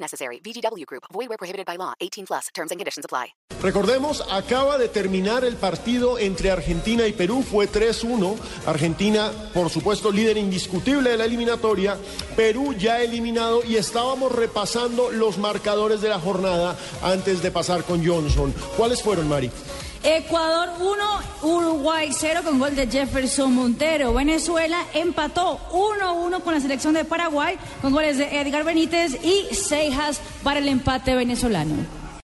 Necessary. VGW Group. Void where prohibited by law. 18 plus. Terms and conditions apply. Recordemos, acaba de terminar el partido entre Argentina y Perú. Fue 3-1. Argentina, por supuesto, líder indiscutible de la eliminatoria. Perú ya eliminado y estábamos repasando los marcadores de la jornada antes de pasar con Johnson. ¿Cuáles fueron, Mari? Ecuador 1, Uruguay 0 con gol de Jefferson Montero. Venezuela empató 1-1 con la selección de Paraguay con goles de Edgar Benítez y Seijas para el empate venezolano.